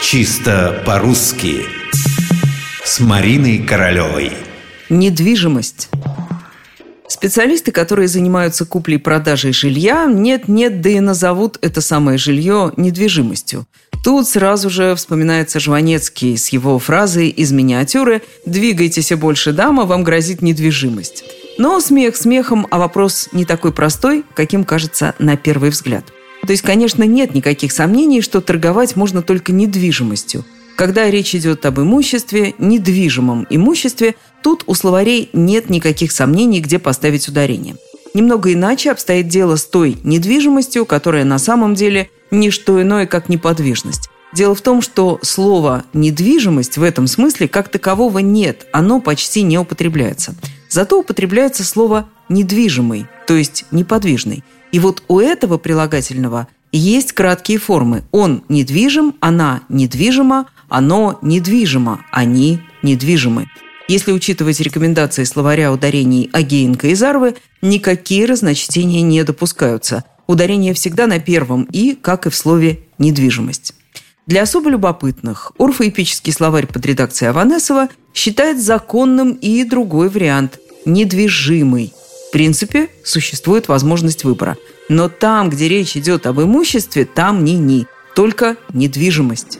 Чисто по-русски С Мариной Королевой Недвижимость Специалисты, которые занимаются куплей-продажей жилья, нет-нет, да и назовут это самое жилье недвижимостью. Тут сразу же вспоминается Жванецкий с его фразой из миниатюры «Двигайтесь больше, дама, вам грозит недвижимость». Но смех смехом, а вопрос не такой простой, каким кажется на первый взгляд. То есть, конечно, нет никаких сомнений, что торговать можно только недвижимостью. Когда речь идет об имуществе, недвижимом имуществе, тут у словарей нет никаких сомнений, где поставить ударение. Немного иначе обстоит дело с той недвижимостью, которая на самом деле не что иное, как неподвижность. Дело в том, что слово «недвижимость» в этом смысле как такового нет, оно почти не употребляется. Зато употребляется слово «недвижимый», то есть «неподвижный». И вот у этого прилагательного есть краткие формы. Он недвижим, она недвижима, оно недвижимо, они недвижимы. Если учитывать рекомендации словаря ударений Агеенко и Зарвы, никакие разночтения не допускаются. Ударение всегда на первом «и», как и в слове «недвижимость». Для особо любопытных орфоэпический словарь под редакцией Аванесова считает законным и другой вариант – недвижимый. В принципе, существует возможность выбора. Но там, где речь идет об имуществе, там ни-ни, только недвижимость.